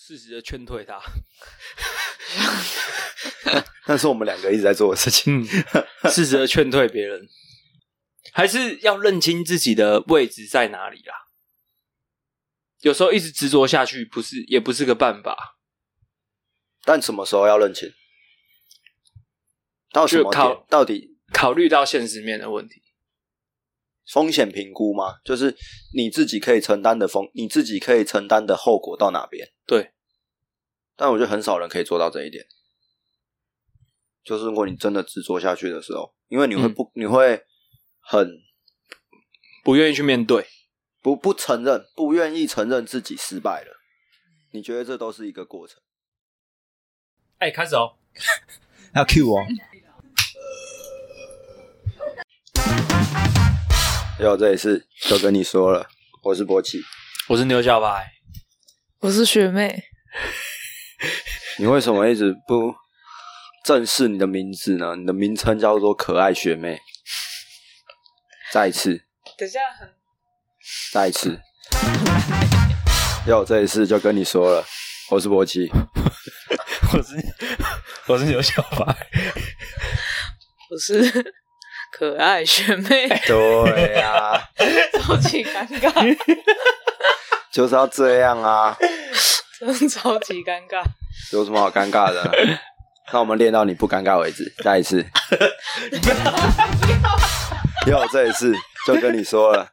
适时的劝退他。那是我们两个一直在做的事情。嗯，适时的劝退别人，还是要认清自己的位置在哪里啦。有时候一直执着下去，不是也不是个办法。但什么时候要认清？到什么就考点？到底考虑到现实面的问题，风险评估吗？就是你自己可以承担的风，你自己可以承担的后果到哪边？对，但我觉得很少人可以做到这一点。就是如果你真的执着下去的时候，因为你会嗯不，你会很不愿意去面对。不不承认，不愿意承认自己失败了。你觉得这都是一个过程？哎，开始哦。要 Q 我，有这一次就跟你说了，我是博奇。我是牛小白，我是学妹，你为什么一直不正视你的名字呢？你的名称叫做可爱学妹。再一次，等一下很再一次。有这一次就跟你说了，我是博奇。我是 我是牛小白。我是可爱学妹，对呀、超级尴尬，就是要这样啊，真的超级尴尬。有什么好尴尬的呢？那我们练到你不尴尬为止。再一次。要这一次就跟你说了，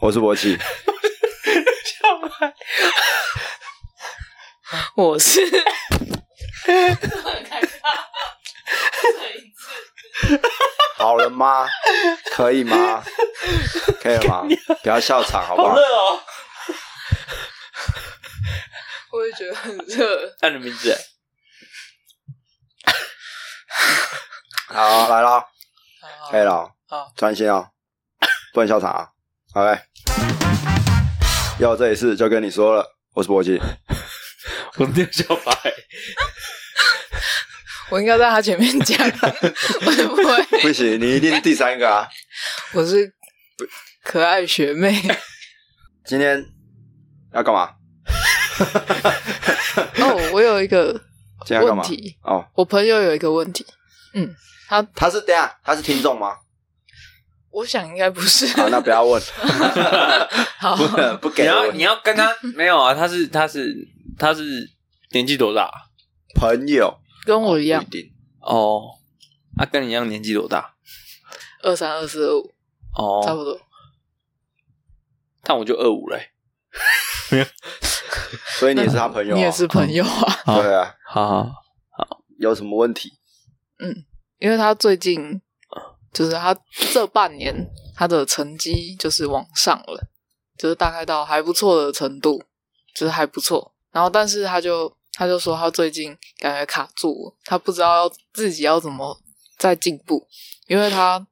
我是博奇。我是 好了吗？可以吗？可以了吗？不要笑场好不好？哦！我也觉得很热。按你名字，好，来了，可以了哦，好，专心哦，不能笑场啊。OK，要这一次就跟你说了，我是博基。我是牛小白。我应该在他前面讲，会不会？不行，你一定第三个啊。我是可爱学妹。今天要干嘛？哦，我有一个今天要干嘛？问题，哦，我朋友有一个问题，嗯，他他是等一下他是听众吗？我想应该不是。好，那不要问，好，不给问要你要跟他没有啊？他是他是他是年纪多大？朋友跟我一样不，一定。哦，他、跟你一样年纪多大？二三、二四、二五，哦，差不多。但我就二五嘞。所以你也是他朋友、啊，你也是朋友啊？好 对啊，好好好有什么问题？嗯因为他最近就是他这半年他的成绩就是往上了，就是大概到还不错的程度，就是还不错。然后，但是他就他就说他最近感觉卡住了，他不知道要自己要怎么再进步，因为他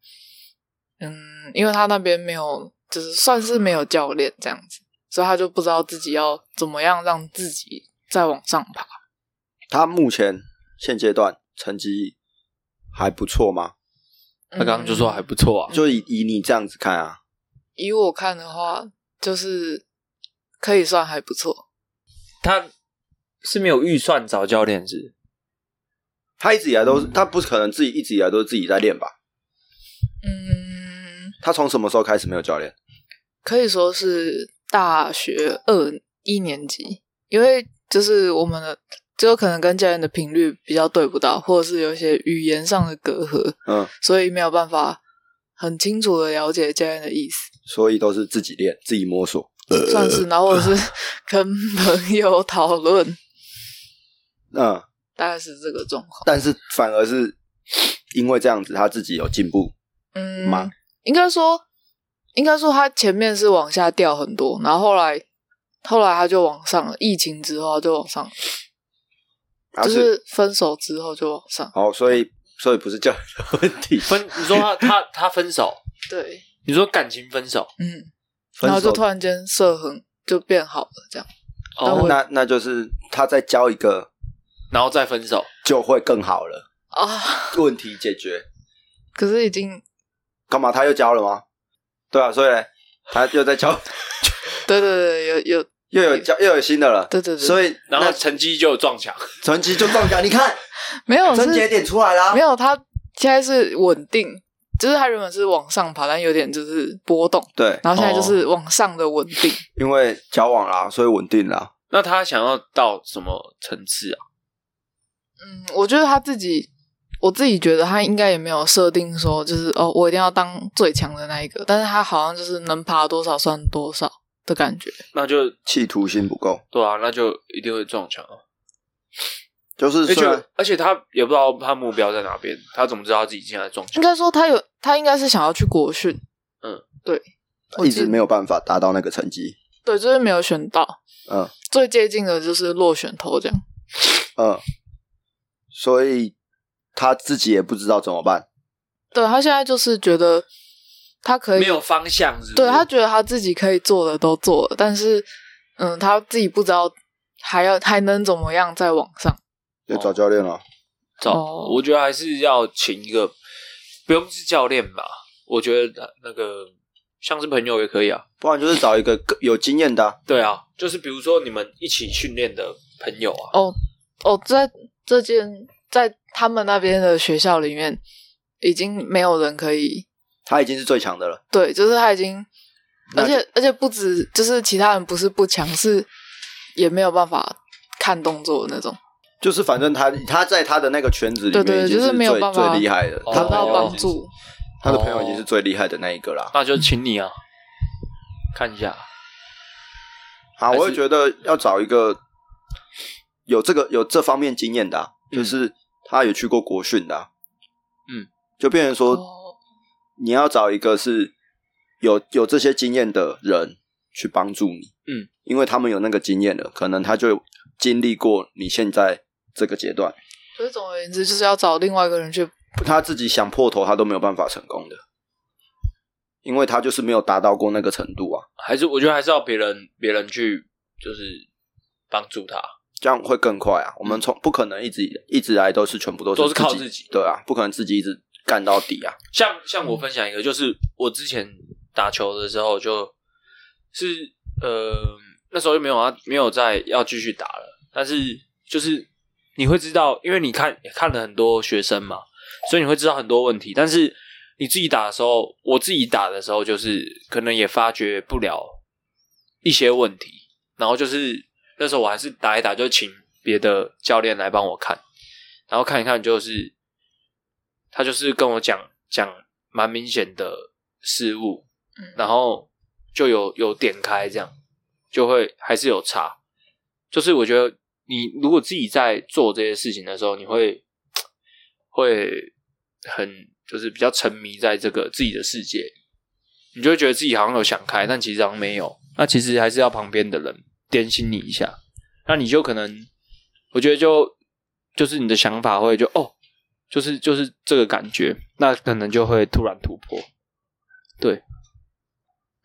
嗯，因为他那边没有，就是算是没有教练这样子，所以他就不知道自己要怎么样让自己再往上爬。他目前现阶段成绩还不错吗？他刚刚就说还不错啊。就以以你这样子看啊，以我看的话，就是可以算还不错。他是没有预算找教练是？他一直以来都是，他不可能自己一直以来都是自己在练吧？嗯，他从什么时候开始没有教练？可以说是大学二一年级，因为就是我们的就可能跟教练的频率比较对不到，或者是有一些语言上的隔阂，嗯，所以没有办法很清楚的了解教练的意思，所以都是自己练，自己摸索。算是，然后是 跟朋友讨论，嗯，大概是这个状况。但是反而是因为这样子，他自己有进步嗯吗？应该说，应该说他前面是往下掉很多，然后后来后来他就往上了。疫情之后他就往上了，就是是分手之后就往上。哦，所以所以不是教育的问题，分，你说他他他分手？对，你说感情分手？嗯，分然后就突然间色痕就变好了，这样。但哦，那那就是他在教一个然后再分手？就会更好了，啊，问题解决。可是已经干嘛？他又交了吗？对啊，所以他又在交。对对对，有有又有交又有新的了，对对对所以然后那成绩就撞墙。成绩就撞墙。你看，没有症结是点出来啦没。有，他现在是稳定，就是他原本是往上爬，但有点就是波动，对，然后现在就是往上的稳定。因为交往啦，所以稳定啦。那他想要到什么层次啊？嗯，我觉得他自己，我自己觉得他应该也没有设定说，就是哦，我一定要当最强的那一个，但是他好像就是能爬多少算多少的感觉。那就企图心不够，对啊，那就一定会撞墙啊。就是而虽然且而且他也不知道他目标在哪边，他怎么知道他自己现在撞墙？应该说他有，他应该是想要去国训，嗯，对，我记得一直没有办法达到那个成绩。对，就是没有选到，嗯最接近的就是落选头这样。嗯，所以他自己也不知道怎么办。对他现在就是觉得他可以没有方向是是？对他觉得他自己可以做的都做了，但是嗯，他自己不知道还要还能怎么样在网上。要找教练了，找，哦我觉得还是要请一个，不用是教练吧？我觉得那个像是朋友也可以啊。不然就是找一个有经验的啊、对啊，就是比如说你们一起训练的朋友啊，哦哦，在这件在他们那边的学校里面，已经没有人可以他已经是最强的了。对，就是他已经，而且而且不止，就是其他人不是不强，是也没有办法看动作的那种。就是反正他他在他的那个圈子里对对面已经就是没有最办法最厉害的，哦他得到帮助，他的朋友已经是最厉害的那一个啦。那就请你啊，看一下。好，我会觉得要找一个有这个有这方面经验的啊、嗯。就是他有去过国训的啊、嗯，就变成说哦，你要找一个是有有这些经验的人去帮助你，嗯，因为他们有那个经验了，可能他就经历过你现在这个阶段，所以总而言之，就是要找另外一个人去。他自己想破头，他都没有办法成功的，因为他就是没有达到过那个程度啊，还是我觉得还是要别人别人去就是帮助他。这样会更快啊。我们从不可能一直一直来都是全部都是都是靠自自己对啊，不可能自己一直干到底啊。像像我分享一个，就是我之前打球的时候，就是呃那时候就没有啊没有再要继续打了，但是就是你会知道，因为你看看了很多学生嘛，所以你会知道很多问题，但是你自己打的时候，我自己打的时候，就是可能也发觉不了一些问题，然后就是那时候我还是打一打，就请别的教练来帮我看，然后看一看，就是他就是跟我讲讲蛮明显的失误，嗯然后就有有点开，这样就会还是有差。就是我觉得你如果自己在做这些事情的时候，你会会很就是比较沉迷在这个自己的世界，你就会觉得自己好像有想开，但其实好像没有。那其实还是要旁边的人点醒你一下，那你就可能，我觉得就就是你的想法会就哦，就是就是这个感觉，那可能就会突然突破。对，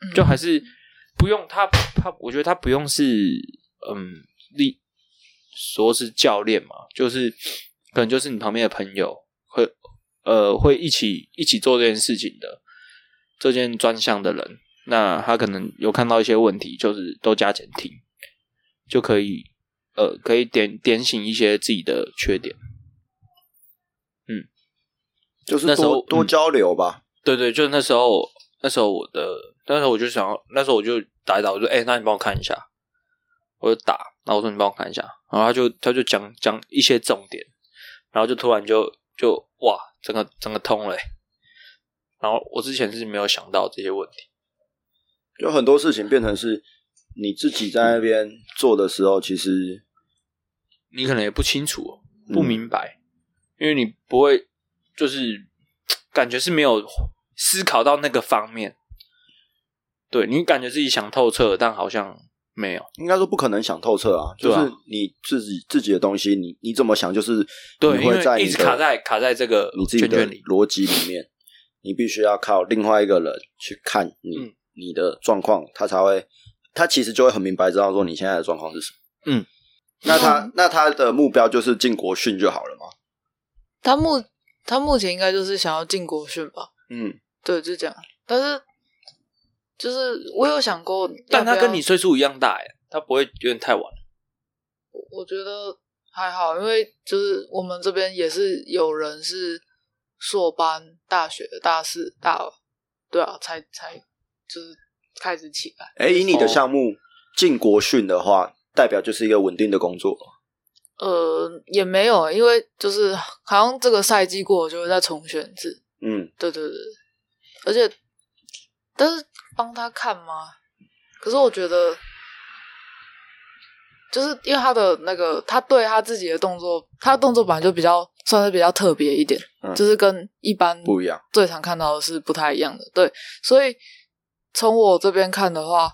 嗯。就还是不用他他，我觉得他不用是嗯力说是教练嘛，就是可能就是你旁边的朋友会呃会一起一起做这件事情的这件专项的人，那他可能有看到一些问题，就是都加减听，就可以呃可以点点醒一些自己的缺点。嗯。就是那时候嗯。多多交流吧。对对，就是那时候，那时候我的，那时候我就想要，那时候我就打一打，我就哎、那你帮我看一下，我就打，然后我说你帮我看一下，然后他就他就讲讲一些重点，然后就突然就就哇，整个整个通了欸、然后我之前是没有想到这些问题，有很多事情变成是你自己在那边做的时候，其实你可能也不清楚，嗯不明白，因为你不会就是 感觉是没有思考到那个方面，对你感觉自己想透彻，但好像没有。应该说不可能想透彻啊。就是你自己自己的东西，你你怎么想，就是对，你因为一直会在你卡在卡在这个你自己的。逻辑里面，你必须要靠另外一个人去看你、嗯你的状况，他才会，他其实就会很明白知道说你现在的状况是什么。嗯，那他那他的目标就是进国训就好了嘛。他目他目前应该就是想要进国训吧？嗯，对，就这样。但是就是我有想过要要，但他跟你岁数一样大哎，他不会有点太晚。我觉得还好，因为就是我们这边也是有人是硕班、大学大四、大二，对啊，才才就是开始起来。哎，以你的项目进国训的话，代表就是一个稳定的工作。呃，也没有，因为就是好像这个赛季过了就会再重选一次。嗯，对对对，而且但是帮他看吗？可是我觉得，就是因为他的那个，他对他自己的动作，他的动作本来就比较算是比较特别一点，嗯就是跟一般不一样。最常看到的是不太一样的。对，所以从我这边看的话，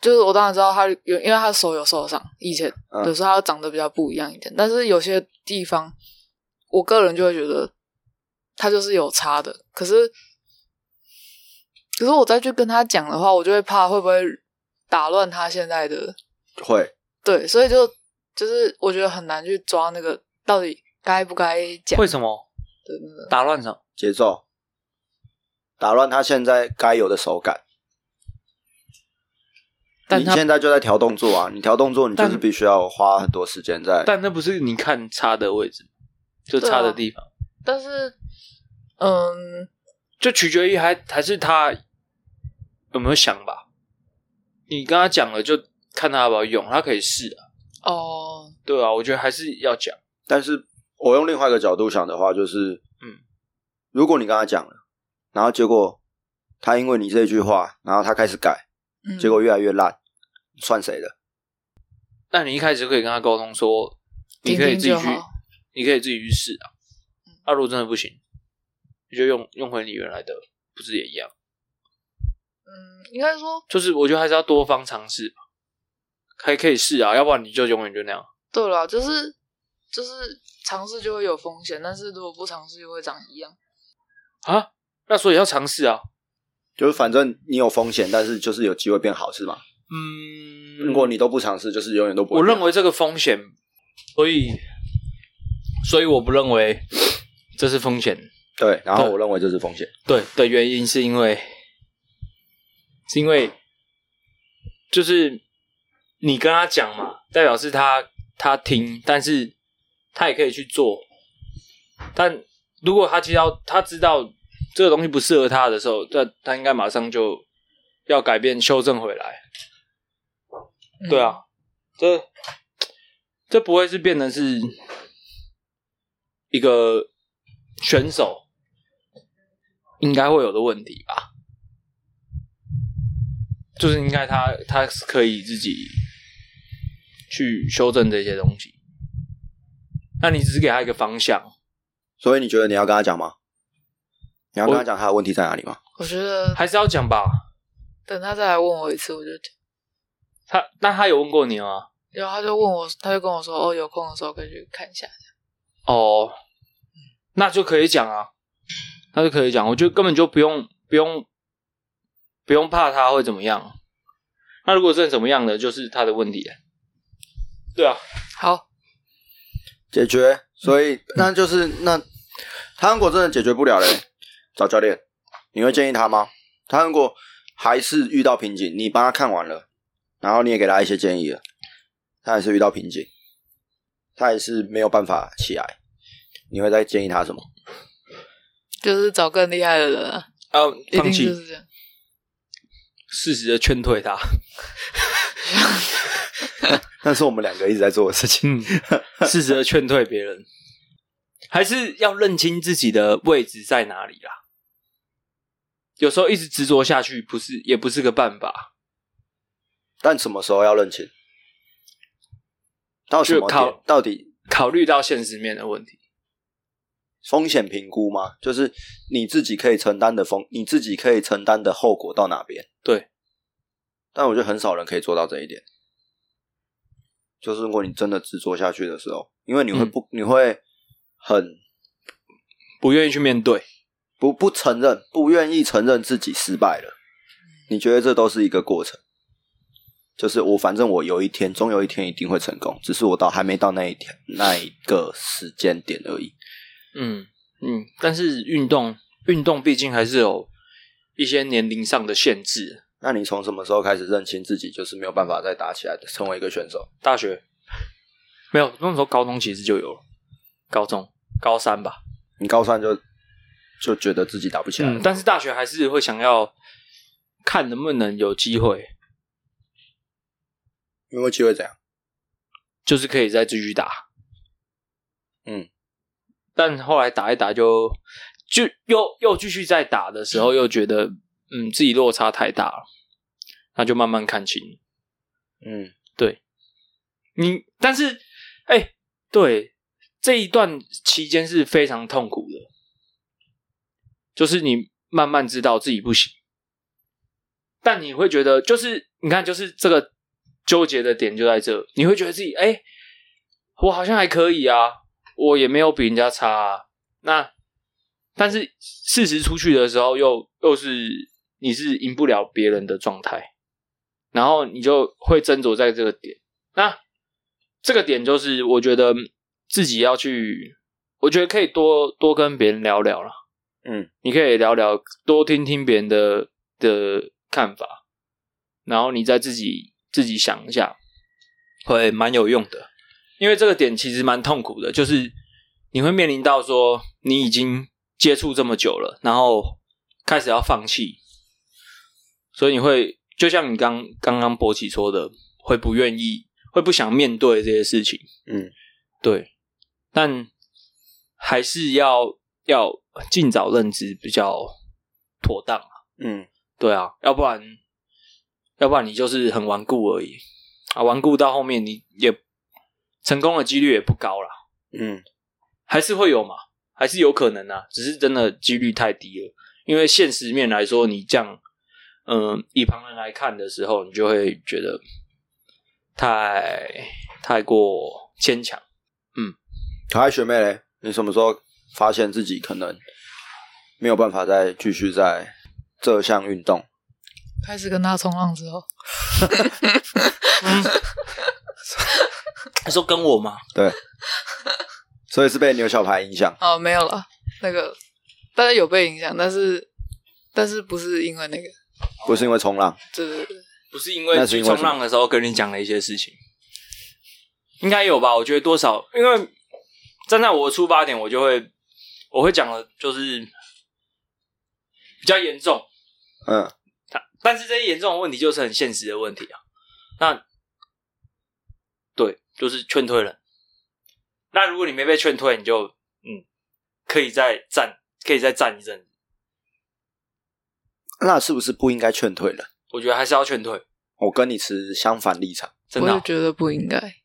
就是我当然知道他有，因为他手有受伤，以前嗯有时候他长得比较不一样一点，但是有些地方，我个人就会觉得他就是有差的。可是，可是我再去跟他讲的话，我就会怕会不会打乱他现在的会，对，所以就就是我觉得很难去抓那个到底该不该讲为什么。打乱什么？节奏，打乱他现在该有的手感。你但你现在就在调动作啊，你调动作，你就是必须要花很多时间在。但那不是你看差的位置，就差的地方，但是，嗯，就取决于还还是他有没有想吧。你跟他讲了，就看他要不要用，他可以试啊。哦，对啊，我觉得还是要讲。但是我用另外一个角度想的话，就是，嗯，如果你跟他讲了，然后结果他因为你这句话，然后他开始改，嗯结果越来越烂，算谁的？但你一开始就可以跟他沟通说，你可以自己去你可以自己去试啊。那、如果真的不行，你就用用回你原来的，不是也一样？嗯，应该说就是我觉得还是要多方尝试吧，还可以试啊，要不然你就永远就那样。对了，就是就是尝试就会有风险，但是如果不尝试就会长一样。啊，那所以要尝试啊。就是反正你有风险，但是就是有机会变好，是吗？嗯，如果你都不尝试，就是永远都不会。我认为这个风险，所以所以我不认为这是风险。对，然后我认为这是风险。对的原因是因为是因为就是你跟他讲嘛，代表是他他听，但是他也可以去做。但如果他知道他知道这个东西不适合他的时候，那他应该马上就要改变修正回来。嗯对啊，这这不会是变成是一个选手应该会有的问题吧？就是应该他他是可以自己去修正这些东西。那你只是给他一个方向，所以你觉得你要跟他讲吗？你要跟他讲他的问题在哪里吗？我觉得还是要讲吧？等他再来问我一次，我就讲。他那他有问过你吗？有他就问我，他就跟我说：“哦，有空的时候可以去看一下。哦，那就可以讲啊，那就可以讲。我觉得根本就不用不用不用怕他会怎么样。那如果真的怎么样的，就是他的问题了。对啊，”好，解决，所以那就是那他如果真的解决不了嘞，找教练，你会建议他吗？他如果还是遇到瓶颈，你帮他看完了，然后你也给他一些建议了，他还是遇到瓶颈，他还是没有办法起来，你会再建议他什么？就是找更厉害的人啊，啊，一定就是这样。适时的劝退他。那是我们两个一直在做的事情。嗯，适时的劝退别人，还是要认清自己的位置在哪里啦。有时候一直执着下去，不是也不是个办法。但什么时候要认清？到什么考点？到底考虑到现实面的问题，风险评估吗？就是你自己可以承担的风，你自己可以承担的后果到哪边？对，但我觉得很少人可以做到这一点。就是如果你真的执着下去的时候，因为你会嗯不，你会很不愿意去面对。不不承认，不愿意承认自己失败了。你觉得这都是一个过程？就是我反正我有一天，终有一天一定会成功，只是我到还没到那一天那一个时间点而已。嗯嗯，但是运动运动毕竟还是有一些年龄上的限制。那你从什么时候开始认清自己就是没有办法再打起来的，成为一个选手？大学没有，那时候高中其实就有了，高中高三吧。你高三就就觉得自己打不起来嗯，但是大学还是会想要看能不能有机会，有没有机会怎样？就是可以再继续打。嗯，但后来打一打就就又又继续再打的时候，又觉得嗯自己落差太大了，那就慢慢看清。嗯，对你但是哎、对这一段期间是非常痛苦的，就是你慢慢知道自己不行，但你会觉得就是你看，就是这个纠结的点就在这，你会觉得自己哎、我好像还可以啊，我也没有比人家差、啊，那但是事实出去的时候又又是你是赢不了别人的状态，然后你就会斟酌在这个点。那这个点就是我觉得自己要去，我觉得可以多多跟别人聊聊了。嗯，你可以聊聊，多听听别人的的看法，然后你再自己自己想一下，会蛮有用的。因为这个点其实蛮痛苦的，就是你会面临到说你已经接触这么久了，然后开始要放弃，所以你会就像你刚刚刚博奇说的，会不愿意，会不想面对这些事情。嗯，对，但还是要要尽早认知比较妥当啊。嗯，对啊，要不然要不然你就是很顽固而已啊，顽固到后面你也成功的几率也不高啦，嗯，还是会有嘛，还是有可能啊，只是真的几率太低了。因为现实面来说，你这样，嗯、以旁人来看的时候，你就会觉得太太过牵强。可爱学妹嘞，你什么时候发现自己可能没有办法再继续在这项运动？开始跟他冲浪之后，你说跟我吗？对，所以是被牛小排影响。哦，没有了，那个，大家有被影响，但是但是不是因为那个，不是因为冲浪，对对对，不是因为那是因为去冲浪的时候跟你讲了一些事情，应该有吧？我觉得多少，因为站在我的出发点，我就会我会讲的，就是比较严重，嗯，但但是这些严重的问题就是很现实的问题啊。那对，就是劝退了。那如果你没被劝退，你就嗯，可以再站，可以再站一阵子。那是不是不应该劝退了？我觉得还是要劝退，我跟你持相反立场，真的啊、我就觉得不应该。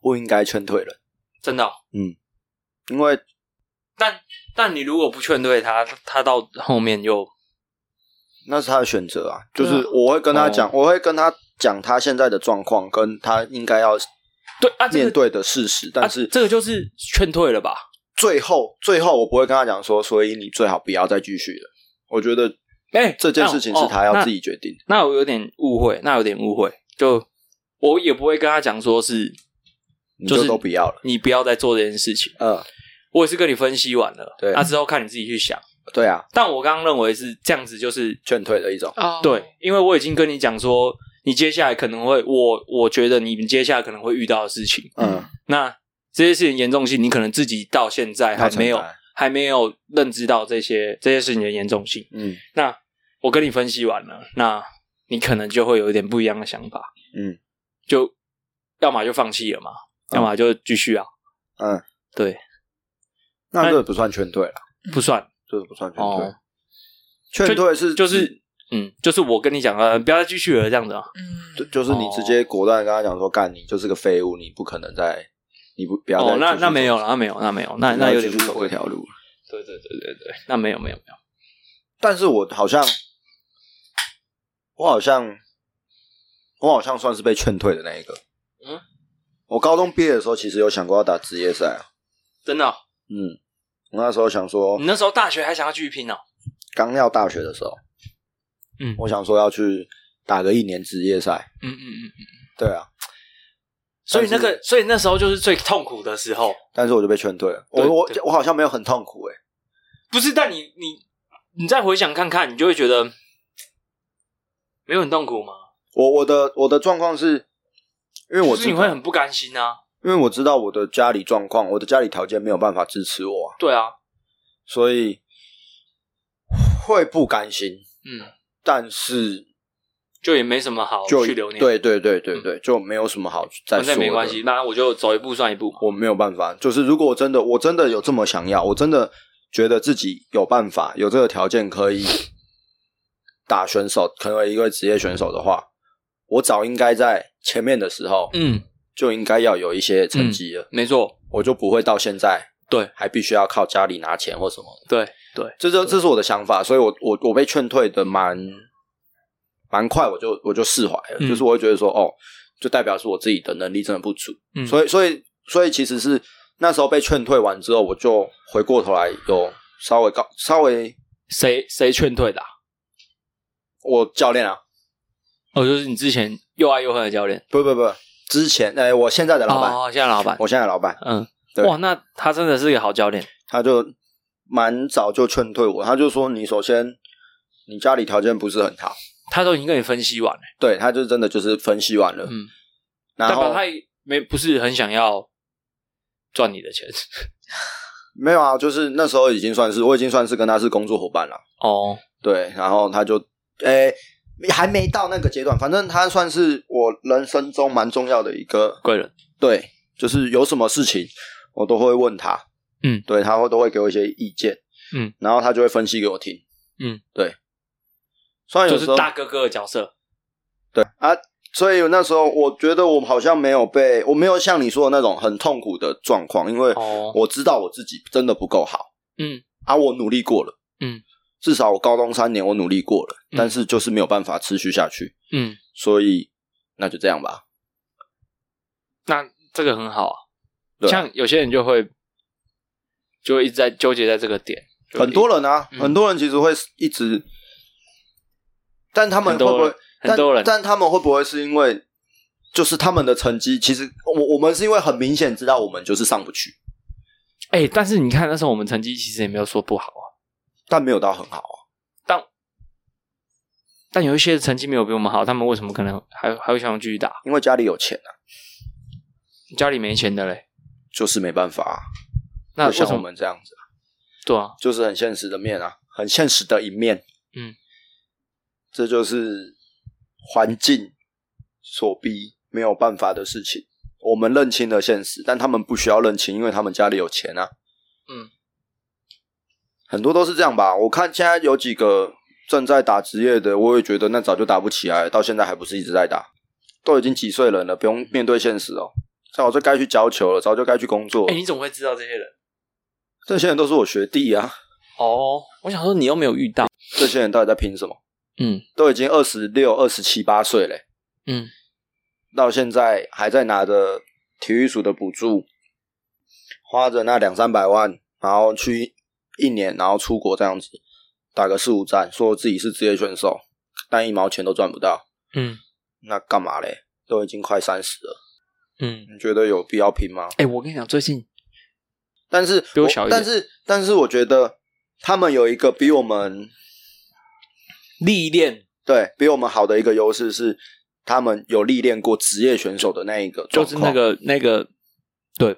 不应该劝退了，真的嗯、因为但但你如果不劝退他，他到后面又那是他的选择啊。就是我会跟他讲，哦我会跟他讲他现在的状况，跟他应该要对啊，这个面对的事实。但是啊、这个就是劝退了吧？最后，最后我不会跟他讲说，所以你最好不要再继续了。我觉得哎、这件事情是他要自己。己决定的。那我有点误会，那有点误会，就我也不会跟他讲说是你就是都不要了。你不要再做这件事情。嗯，我也是跟你分析完了，对。那之后看你自己去想。对啊，但我刚刚认为是这样子，就是劝退的一种。哦，对，因为我已经跟你讲说，你接下来可能会，我我觉得你们接下来可能会遇到的事情，嗯，那这些事情严重性，你可能自己到现在还没有要承担还没有认知到这些这些事情的严重性。嗯。那我跟你分析完了，那你可能就会有一点不一样的想法，嗯。就要么就放弃了嘛，嗯要么就继续啊。嗯，对，那这不算劝退了，不算这个不算劝退哦。劝退是就是嗯，就是我跟你讲啊，不要再继续了这样子啊。嗯，就就是你直接果断跟他讲说，干你就是个废物，你不可能再，你不不要再哦，那那没有了，那没有，那没有，那那有点走误会这条路。对对对对对，那没有没有没有。但是我好像，我好像，我好像算是被劝退的那一个。嗯，我高中毕业的时候，其实有想过要打职业赛啊。真的哦、嗯，我那时候想说你，那时候大学还想要继续拼哦？刚要大学的时候，嗯我想说要去打个一年职业赛。嗯嗯嗯嗯。对啊，所以那个，所以那时候就是最痛苦的时候。但是我就被劝退了。我我我好像没有很痛苦诶、欸不是，但你你你再回想看看，你就会觉得，没有很痛苦吗？我我的我的状况是，因为我就是你会很不甘心啊。因为我知道我的家里状况，我的家里条件没有办法支持我、啊，对啊，所以会不甘心，嗯，但是就也没什么好就去留念，，对对对对对，就没有什么好再反说没关系，那我就走一步算一步。我没有办法，就是如果我真的我真的有这么想要，我真的觉得自己有办法有这个条件可以打选手，成为一个职业选手的话，我早应该在前面的时候嗯，就应该要有一些成绩了，没错，我就不会到现在对。还必须要靠家里拿钱或什么。的。对对，这这这是我的想法，所以我我我被劝退的蛮蛮快，我就我就释怀了，嗯。就是我会觉得说，哦，就代表是我自己的能力真的不足，嗯。所以所以所以其实是那时候被劝退完之后，我就回过头来有稍微告稍微谁谁劝退的啊？我教练啊，哦，就是你之前又爱又恨的教练，不不不，之前哎、我现在的老板，哦，现在老板，我现在的老板，嗯，对。哇，那他真的是个好教练，他就蛮早就劝退我，他就说你首先你家里条件不是很好，他都已经跟你分析完了，对，他就真的就是分析完了，嗯，然后他也没不是很想要赚你的钱，没有啊，就是那时候已经算是我已经算是跟他是工作伙伴了，哦，对，然后他就诶、还没到那个阶段，反正他算是我人生中蛮重要的一个贵人，对，就是有什么事情我都会问他，嗯。对，他会都会给我一些意见，嗯，然后他就会分析给我听，嗯，对，虽然有时候就是大哥哥的角色，对。啊，所以那时候我觉得我好像没有被，我没有像你说的那种很痛苦的状况，因为哦。我知道我自己真的不够好。嗯。啊，我努力过了，嗯，至少我高中三年我努力过了，嗯。但是就是没有办法持续下去，嗯，所以那就这样吧。那这个很好啊，对啊。像有些人就会就会一直在纠结在这个点，就很多人啊，嗯。很多人其实会一直，但他们很会不会？很多人。但，但他们会不会是因为，就是他们的成绩，其实我我们是因为很明显知道我们就是上不去，哎、但是你看那时候我们成绩其实也没有说不好啊，但没有到很好啊。但但有一些成绩没有比我们好，他们为什么可能还还会想要继续打？因为家里有钱啊，家里没钱的嘞，就是没办法、啊。那？就像我们这样子啊，对啊，就是很现实的面啊，很现实的一面。嗯，这就是环境所逼，没有办法的事情。我们认清了现实，但他们不需要认清，因为他们家里有钱啊。嗯，很多都是这样吧。我看现在有几个正在打职业的，我也觉得那早就打不起来，到现在还不是一直在打，都已经几岁人了，不用面对现实哦。早就该去教球了，早就该去工作了。哎、你怎么会知道这些人？这些人都是我学弟啊，哦，我想说你又没有遇到，这些人到底在拼什么？嗯都已经二十六、二十七八岁嘞，嗯，到现在还在拿着体育署的补助，花着那两三百万，然后去一年，然后出国这样子打个四五站，说自己是职业选手，但一毛钱都赚不到，嗯那干嘛嘞？都已经快三十了，嗯，你觉得有必要拼吗？哎、我跟你讲，最近但是比我小一点但是但是我觉得他们有一个比我们历练对比我们好的一个优势是，他们有历练过职业选手的那一个，就是那个那个，对，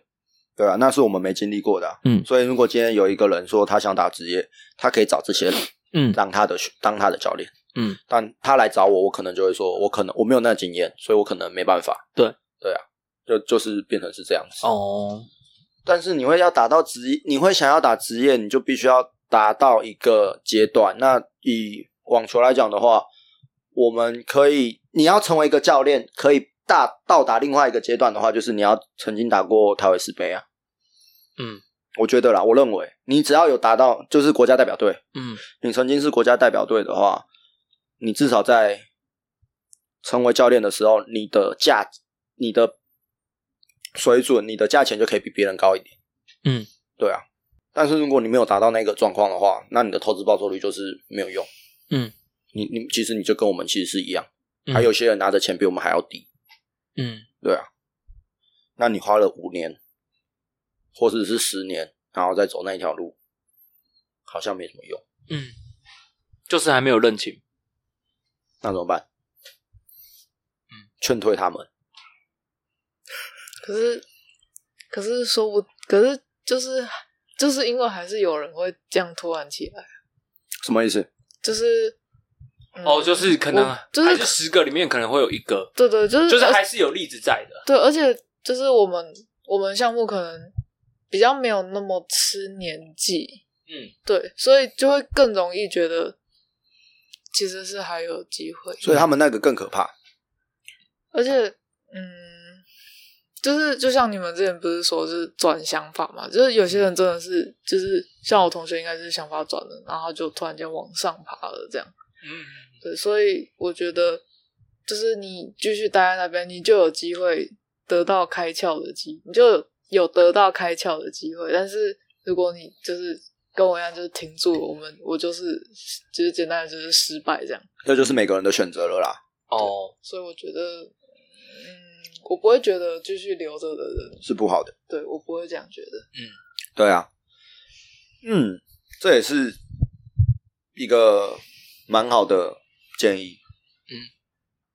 对啊，那是我们没经历过的啊、嗯所以如果今天有一个人说他想打职业，他可以找这些人嗯当他的当他的教练，嗯，但他来找我，我可能就会说，我可能我没有那经验，所以我可能没办法。对对啊，就就是变成是这样子。哦，但是你会要打到职业，你会想要打职业，你就必须要达到一个阶段。那以网球来讲的话，我们可以，你要成为一个教练，可以大到达另外一个阶段的话，就是你要曾经打过台北市杯啊。嗯我觉得啦，我认为你只要有达到，就是国家代表队，嗯你曾经是国家代表队的话，你至少在成为教练的时候，你的价、你的水准、你的价钱就可以比别人高一点。嗯，对啊。但是如果你没有达到那个状况的话，那你的投资报酬率就是没有用。嗯，你你其实你就跟我们其实是一样，嗯还有些人拿的钱比我们还要低。嗯对啊，那你花了五年，或者是十年，然后再走那一条路，好像没什么用。嗯，就是还没有认清，那怎么办？劝退他们。可是，可是说不，可是就是就是因为还是有人会这样突然起来，什么意思？就是、嗯哦，就是可能我就是还是十个里面可能会有一个，对对，就是就是还是有例子在的。对，而且就是我们我们项目可能比较没有那么吃年纪，嗯，对，所以就会更容易觉得其实是还有机会，所以他们那个更可怕。而且嗯，就是就像你们之前不是说是转想法嘛，就是有些人真的是就是像我同学应该是想法转了，然后就突然间往上爬了这样。嗯，对，所以我觉得，就是你继续待在那边，你就有机会得到开窍的机，你就有得到开窍的机会。但是如果你就是跟我一样，就是停住了，我们我就是就是简单的就是失败这样。这就是每个人的选择了啦。哦，所以我觉得，嗯，我不会觉得继续留着的人，是不好的。对我不会这样觉得。嗯对啊，嗯，这也是一个蛮好的建议。嗯，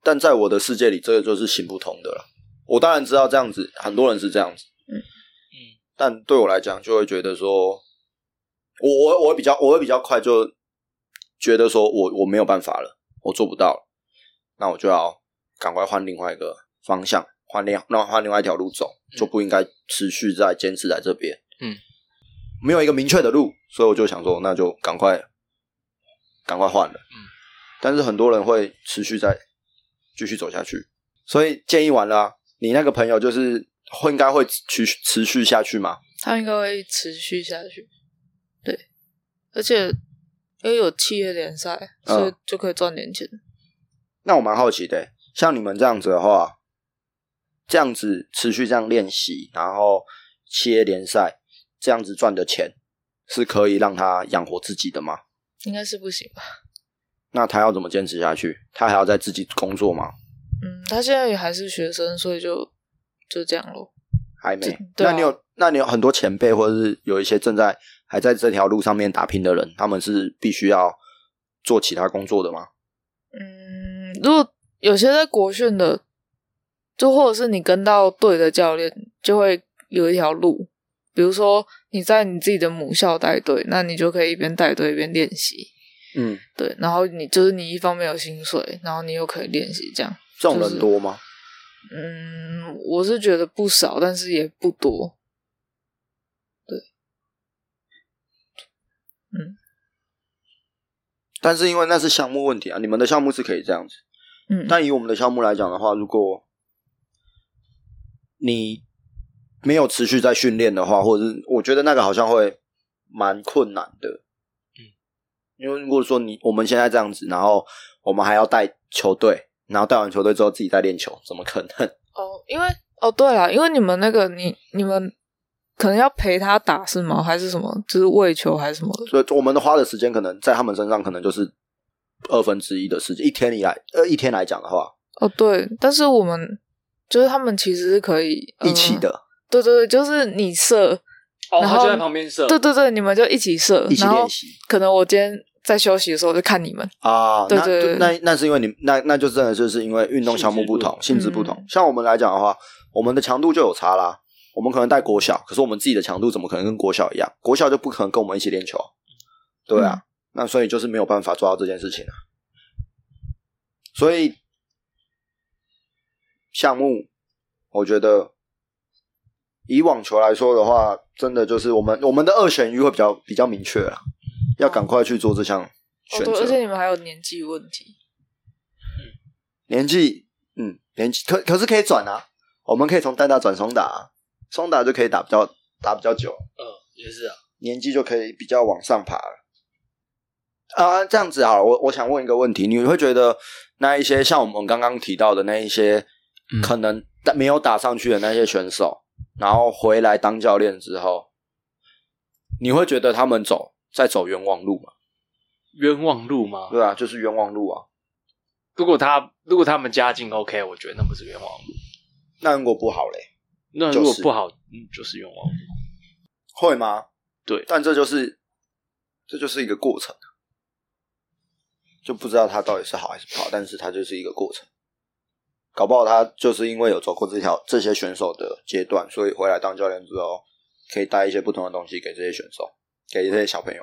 但在我的世界里，这个就是行不通的了。我当然知道这样子，很多人是这样子。嗯嗯，但对我来讲，就会觉得说，我我我会比较我会比较快就觉得说我我没有办法了，我做不到了，那我就要赶快换另外一个方向，换另那换另外一条路走，就不应该持续在坚持在这边。嗯，没有一个明确的路，所以我就想说，那就赶快赶快换了。嗯，但是很多人会持续在继续走下去，所以建议完了啊、你那个朋友就是会应该会持续持续下去吗？他应该会持续下去，对，而且因为有企业联赛，嗯所以就可以赚点钱。那我蛮好奇的，像你们这样子的话，这样子持续这样练习，然后企业联赛，这样子赚的钱是可以让他养活自己的吗？应该是不行吧？那他要怎么坚持下去？他还要在自己工作吗？嗯，他现在也还是学生，所以就就这样咯。还没。那你有那你有很多前辈，或者是有一些正在还在这条路上面打拼的人，他们是必须要做其他工作的吗？嗯，如果有些在国训的，就或者是你跟到对的教练，就会有一条路。比如说你在你自己的母校带队，那你就可以一边带队一边练习。嗯，对，然后你就是你一方面有薪水，然后你又可以练习，这样。这种人多吗？嗯，我是觉得不少，但是也不多。对，嗯但是因为那是项目问题啊，你们的项目是可以这样子。嗯，但以我们的项目来讲的话，如果你没有持续在训练的话，或者是我觉得那个好像会蛮困难的。嗯，因为如果说你我们现在这样子，然后我们还要带球队，然后带完球队之后自己再练球，怎么可能？哦，因为哦，对了，因为你们那个你你们可能要陪他打是吗？还是什么？就是喂球还是什么的？所以我们的花的时间可能在他们身上可能就是二分之一的时间，一天以来呃一天来讲的话，哦，对，但是我们就是他们其实是可以、呃一起。的、对对对，就是你射，哦，然后他就在旁边射，对对对，你们就一起射，一起练习可能我今天在休息的时候就看你们。啊，那对对对那那是因为你那那就真的就是因为运动项目不同，性质不同。像我们来讲的话，我们的强度就有差啦。我们可能带国小，可是我们自己的强度怎么可能跟国小一样？国小就不可能跟我们一起练球，对啊。那所以就是没有办法做到这件事情啊。所以项目，我觉得以网球来说的话，真的就是我们我们的二选一会比较比较明确啦，要赶快去做这项选择。而且你们还有年纪问题。年纪，嗯，年纪可可是可以转啊，我们可以从单打转双打、啊，双打就可以打比较打比较久，嗯，也是啊，年纪就可以比较往上爬了。啊，这样子好了，我我想问一个问题，你会觉得那一些像我们刚刚提到的那一些，嗯可能打没有打上去的那些选手，然后回来当教练之后，你会觉得他们走在走冤枉路嘛？冤枉路吗？对啊，就是冤枉路啊。如果他如果他们家境 OK，我觉得那不是冤枉路。那如果不好嘞，那如就是果不好，嗯，就是冤枉路。会吗？对但这就是这就是一个过程，就不知道他到底是好还是不好，但是它就是一个过程。搞不好他就是因为有走过这条这些选手的阶段，所以回来当教练之后，可以带一些不同的东西给这些选手，给这些小朋友。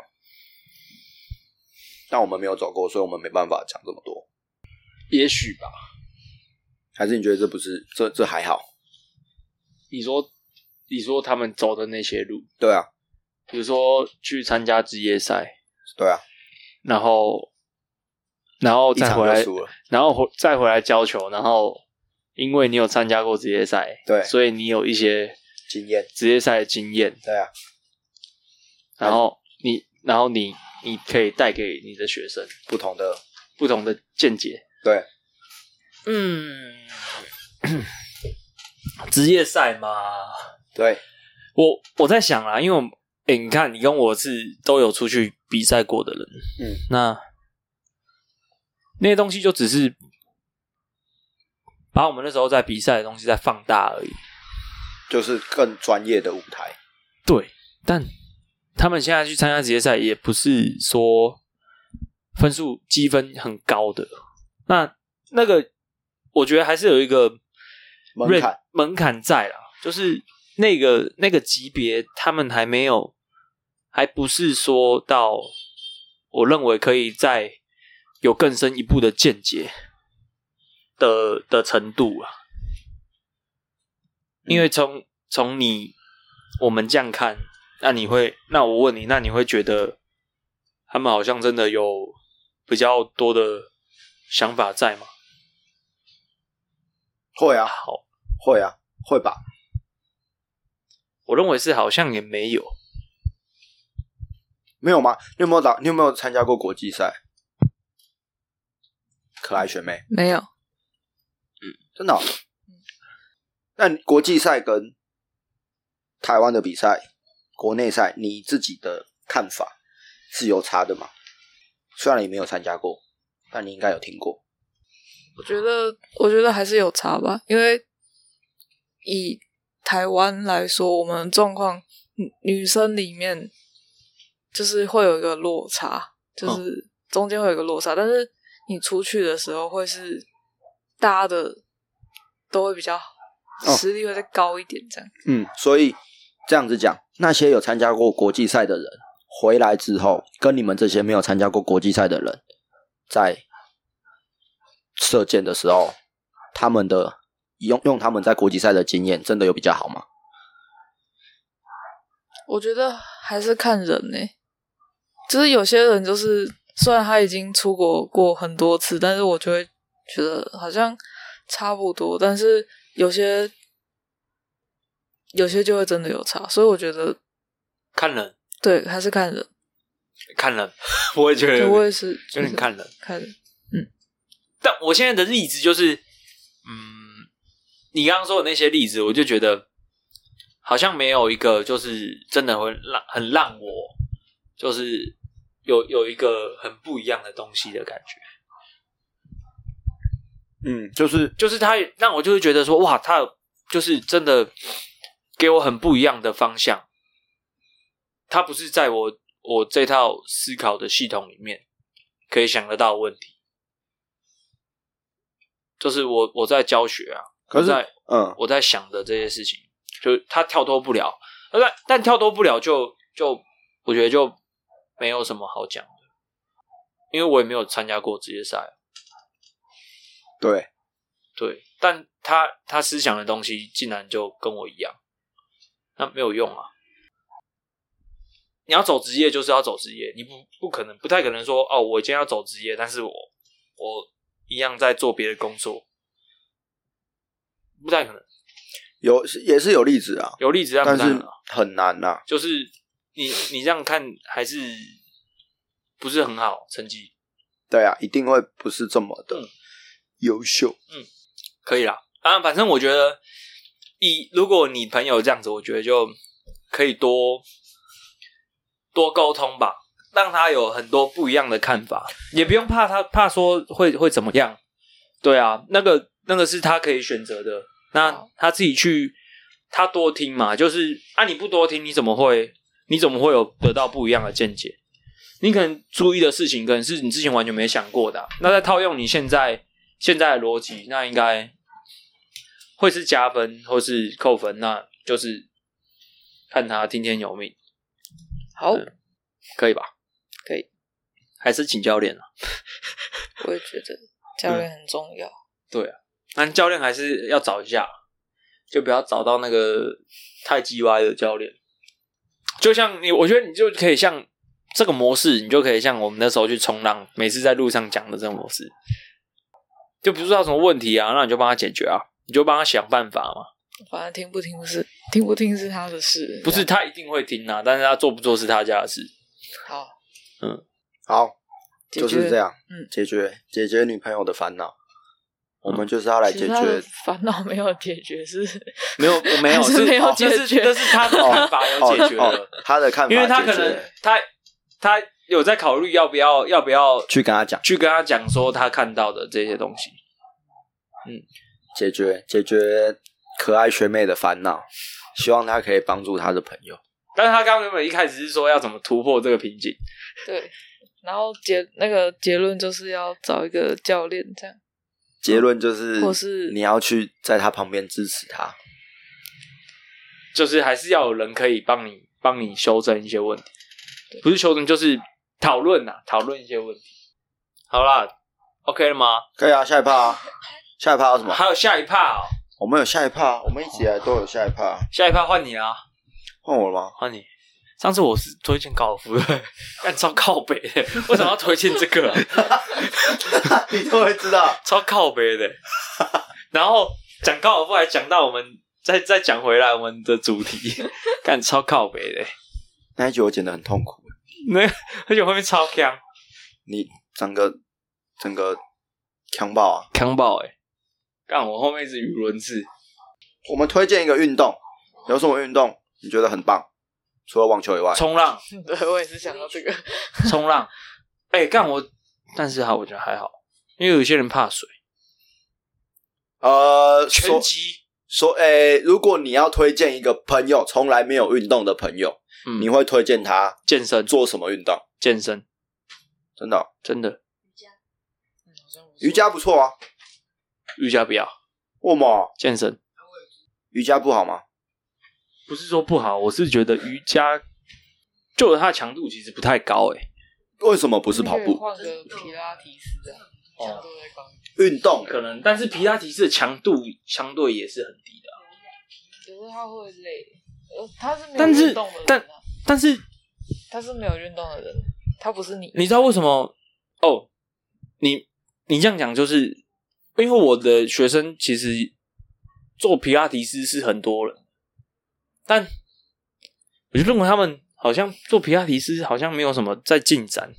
但我们没有走过，所以我们没办法讲这么多。也许吧。还是你觉得这不是这这还好？你说，你说他们走的那些路，对啊，比如说去参加职业赛，对啊，然后，然后再回来。然后回再回来教球，然后因为你有参加过职业赛，对所以你有一些经验，职业赛的经验，对啊，然后你，然后你，你可以带给你的学生不同的不同的见解。对，嗯，职业赛嘛，对，我我在想啊，因为我诶、你看你跟我是都有出去比赛过的人，嗯，那那些东西就只是把我们那时候在比赛的东西再放大而已。就是更专业的舞台。对，但他们现在去参加职业赛，也不是说分数积分很高的。那那个，我觉得还是有一个门槛门槛在啦，就是那个那个级别，他们还没有，还不是说到我认为可以再有更深一步的见解的的程度啊。因为从从你我们这样看，那你会，那我问你，那你会觉得他们好像真的有比较多的想法在吗？会啊，好，会啊，会吧？我认为是好像也没有。没有吗？你有没有打？你有没有参加过国际赛？可爱学妹，没有，嗯真的哦、那你国际赛跟台湾的比赛、国内赛，你自己的看法是有差的吗？虽然你没有参加过，但你应该有听过。我觉得，我觉得还是有差吧，因为以台湾来说，我们状况女女生里面就是会有一个落差，就是中间会有一个落差，但是你出去的时候会是大家的都会比较哦实力会再高一点，这样。嗯，所以这样子讲，那些有参加过国际赛的人回来之后，跟你们这些没有参加过国际赛的人，在射箭的时候，他们的用用他们在国际赛的经验，真的有比较好吗？我觉得还是看人呢、就是有些人就是虽然他已经出国过很多次，但是我就会觉得好像差不多，但是有些有些就会真的有差，所以我觉得看人，对还是看人，看人，我也觉得我也是有点看人。看人，嗯但我现在的例子就是，嗯，你刚刚说的那些例子，我就觉得好像没有一个就是真的会让很让我就是有有一个很不一样的东西的感觉。嗯，就是就是他让我就会觉得说，哇，他就是真的给我很不一样的方向。他不是在我我这套思考的系统里面可以想得到的问题，就是我我在教学啊，可是在嗯，我在想的这些事情，就他跳脱不了，但但跳脱不了就就我觉得就没有什么好讲的，因为我也没有参加过职业赛。对，对，但他他思想的东西竟然就跟我一样，那没有用啊！你要走职业就是要走职业，你不不可能不太可能说哦，我今天要走职业，但是我我一样在做别的工作，不太可能。有也是有例子啊，有例子但但是很难呐、就是你你这样看还是不是很好成绩，对啊，一定会不是这么的嗯优秀。嗯可以啦。啊，反正我觉得，以如果你朋友这样子，我觉得就可以多多沟通吧，让他有很多不一样的看法，也不用怕他怕说会会怎么样。对啊，那个那个是他可以选择的，那他自己去，他多听嘛，就是啊，你不多听，你怎么会你怎么会有得到不一样的见解？你可能注意的事情，可能是你之前完全没想过的啊、那再套用你现在现在的逻辑，那应该会是加分或是扣分，那就是看他听天由命，好，嗯可以吧？可以，还是请教练啊？我也觉得 教练很重要。对啊，但教练还是要找一下，就不要找到那个太鸡歪的教练。就像你，我觉得你就可以像这个模式，你就可以像我们那时候去冲浪，每次在路上讲的这种模式。就比如说有什么问题啊，那你就帮他解决啊，你就帮他想办法嘛。反正听不听是听不听是他的事，不是他一定会听啊，但是他做不做是他家的事。好嗯好，就是这样，嗯解决解决女朋友的烦恼，我们就是要来解决。烦恼没有解决是，没有，我没有，还是没有哦解决这是他的看法有解决他的看法，因为他可能他他有在考虑要不要要不要去跟他讲，去跟他讲说他看到的这些东西。解决解决可爱学妹的烦恼，希望她可以帮助她的朋友。但是他刚刚原本一开始是说要怎么突破这个瓶颈，对，然后结那个结论就是要找一个教练这样。结论就是，或是你要去在他旁边支持他。就是还是要有人可以帮你帮你修正一些问题，不是修正就是讨论呐，讨论一些问题。好啦，OK 了吗？可以啊，下一趴啊，下一趴有什么？还有下一趴哦，我们有下一趴，我们一直以来都有下一趴。下一趴换你啊，换我了吗？换你。上次我是推荐高尔夫的，干超靠北的，为什么要推荐这个、啊？你都会知道。超靠北的。然后讲高尔夫，还讲到我们再再讲回来我们的主题，干超靠北的。那一集我剪得很痛苦，那而且后面超强，你整个整个强爆啊！强爆哎！干我后面是语文字，我们推荐一个运动，有什么运动你觉得很棒？除了网球以外，冲浪，对，我也是想到这个。冲浪。哎、干我，但是哈，我觉得还好，因为有些人怕水。呃，拳说击，说，诶、如果你要推荐一个朋友从来没有运动的朋友，嗯，你会推荐他健身，做什么运动？健身，真的哦、真的瑜伽不错啊。瑜伽不要，为什么健身瑜伽不好吗？不是说不好，我是觉得瑜伽就它的强度其实不太高哎、为什么不是跑步？可以换个皮拉提斯强度再高。运动可能，但是皮拉提斯的强度相对也是很低的啊、可是他会累，呃，他是没有但是运动的人、啊，但但是他是没有运动的人，他不是你。你知道为什么？哦，你你这样讲，就是因为我的学生其实做皮拉提斯是很多人，但我就认为他们好像做皮拉提斯好像没有什么在进展。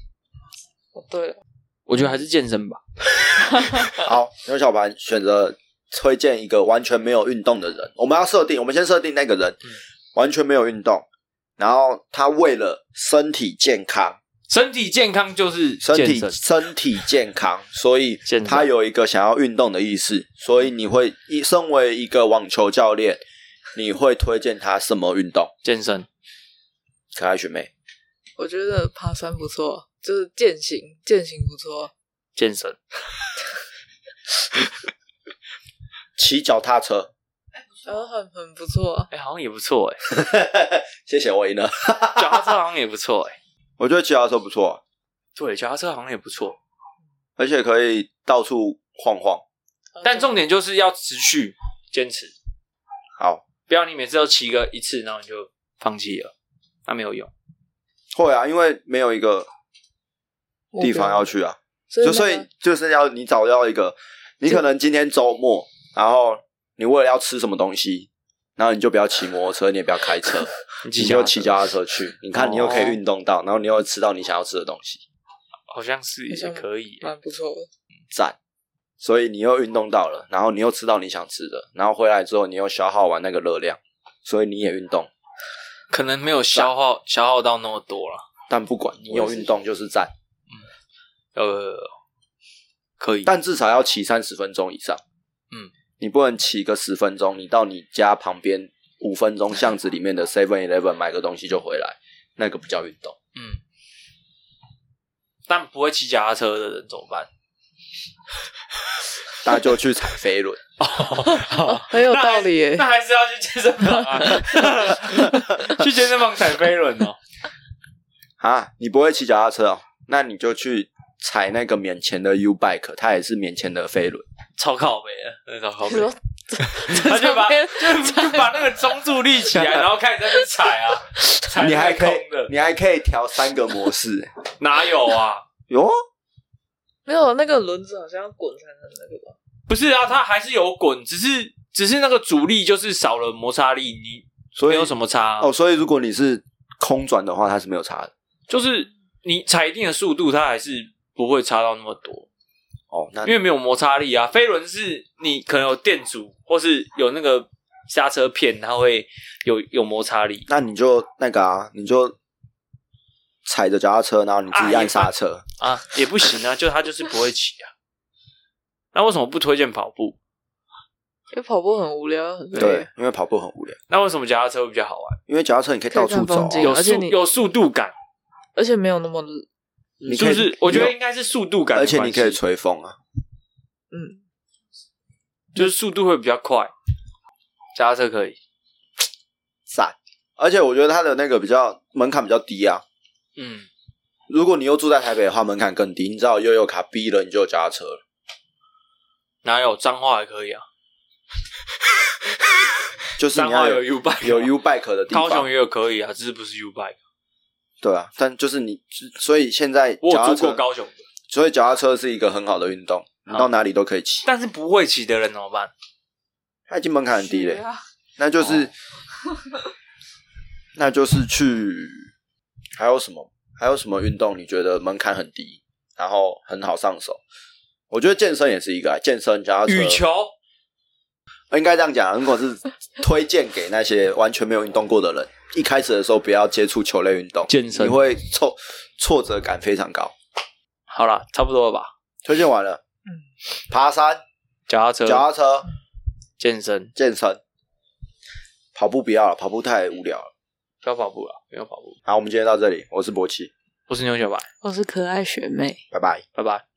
哦，对了，我觉得还是健身吧。好，牛小白选择推荐一个完全没有运动的人。我们要设定，我们先设定那个人、嗯完全没有运动，然后他为了身体健康，身体健康就是身体身，身体健康，所以健他有一个想要运动的意识，所以你会一身为一个网球教练，你会推荐他什么运动？健身可爱学妹，我觉得爬山不错，就是健行，健行不错。健身，骑脚踏车，呃，很很不错啊。哎、好像也不错哎、谢谢我赢了。脚踏车好像也不错哎、我觉得骑脚踏车不错，对，脚踏车好像也不错，而且可以到处晃晃。但重点就是要持续坚持，好，不要你每次都骑个一次，然后你就放弃了，那没有用。会啊，因为没有一个地方要去啊。所以就所以就是要你找到一个，你可能今天周末，然后你为了要吃什么东西，然后你就不要骑摩托车，你也不要开车，你你就骑脚踏车去。你看，你又可以运动到，然后你又会吃到你想要吃的东西，好像是也可以、蛮不错的。赞。所以你又运动到了，然后你又吃到你想吃的，然后回来之后你又消耗完那个热量，所以你也运动。可能没有消耗消耗到那么多了。但不管你有运动就是赞，嗯呃，可以，但至少要骑三十分钟以上。嗯，你不能骑个十分钟，你到你家旁边五分钟巷子里面的 Seven Eleven 买个东西就回来，那个不叫运动。嗯，但不会骑脚踏车的人怎么办？那就去踩飞轮。很有道理耶那。还是要去健身房啊，去健身房踩飞轮哦。啊，你不会骑脚踏车哦？那你就去踩那个免钱的 U bike，它也是免钱的飞轮。超靠北的，真的超靠北 他就把这就就把那个中柱立起来，然后开始在那踩啊，踩你还可以空的，你还可以调三个模式。哪有啊？有啊没有那个轮子好像要滚才能那个吧？不是啊，它还是有滚，只是只是那个阻力就是少了摩擦力，你所以有什么差、啊哦，所以如果你是空转的话，它是没有差的。就是你踩一定的速度，它还是不会差到那么多，哦，那因为没有摩擦力啊。飞轮是你可能有电阻，或是有那个刹车片，它会有有摩擦力。那你就那个啊，你就踩着脚踏车，然后你自己按刹车。啊，也不行啊，就它就是不会骑啊。那为什么不推荐跑步？因为跑步很无聊，很对，因为跑步很无聊，那为什么脚踏车会比较好玩？因为脚踏车你可以到处走。有而且你速有速度感，而且没有那么你是不是？我觉得有应该是速度感而，且你可以吹风啊。嗯，就是速度会比较快。脚踏车可以，赞。而且我觉得它的那个比较门槛比较低啊。嗯，如果你又住在台北的话，门槛更低。你知道悠悠卡逼了，你就有脚踏车了。哪有脏话还可以啊？就是彰化有你要有 U bike，有 U bike 的地方，高雄也有可以啊，只是不是 U bike。对啊。但就是你，所以现在脚踏车，住过高雄的，所以脚踏车是一个很好的运动，你到哪里都可以骑。但是不会骑的人怎么办？它已经门槛很低嘞、学啊那就是，那就是去还有什么？还有什么运动你觉得门槛很低，然后很好上手？我觉得健身也是一个啊健身脚踏车，羽球应该这样讲。如果是推荐给那些完全没有运动过的人，一开始的时候不要接触球类运动，健身你会挫挫折感非常高。好了，差不多了吧？推荐完了，嗯，爬山、脚踏车、脚踏车、健身，健身，跑步不要了，跑步太无聊了。不要跑步了，不要跑步。好，我们今天到这里，我是博奇，我是牛小白，我是可爱学妹。拜拜。拜拜。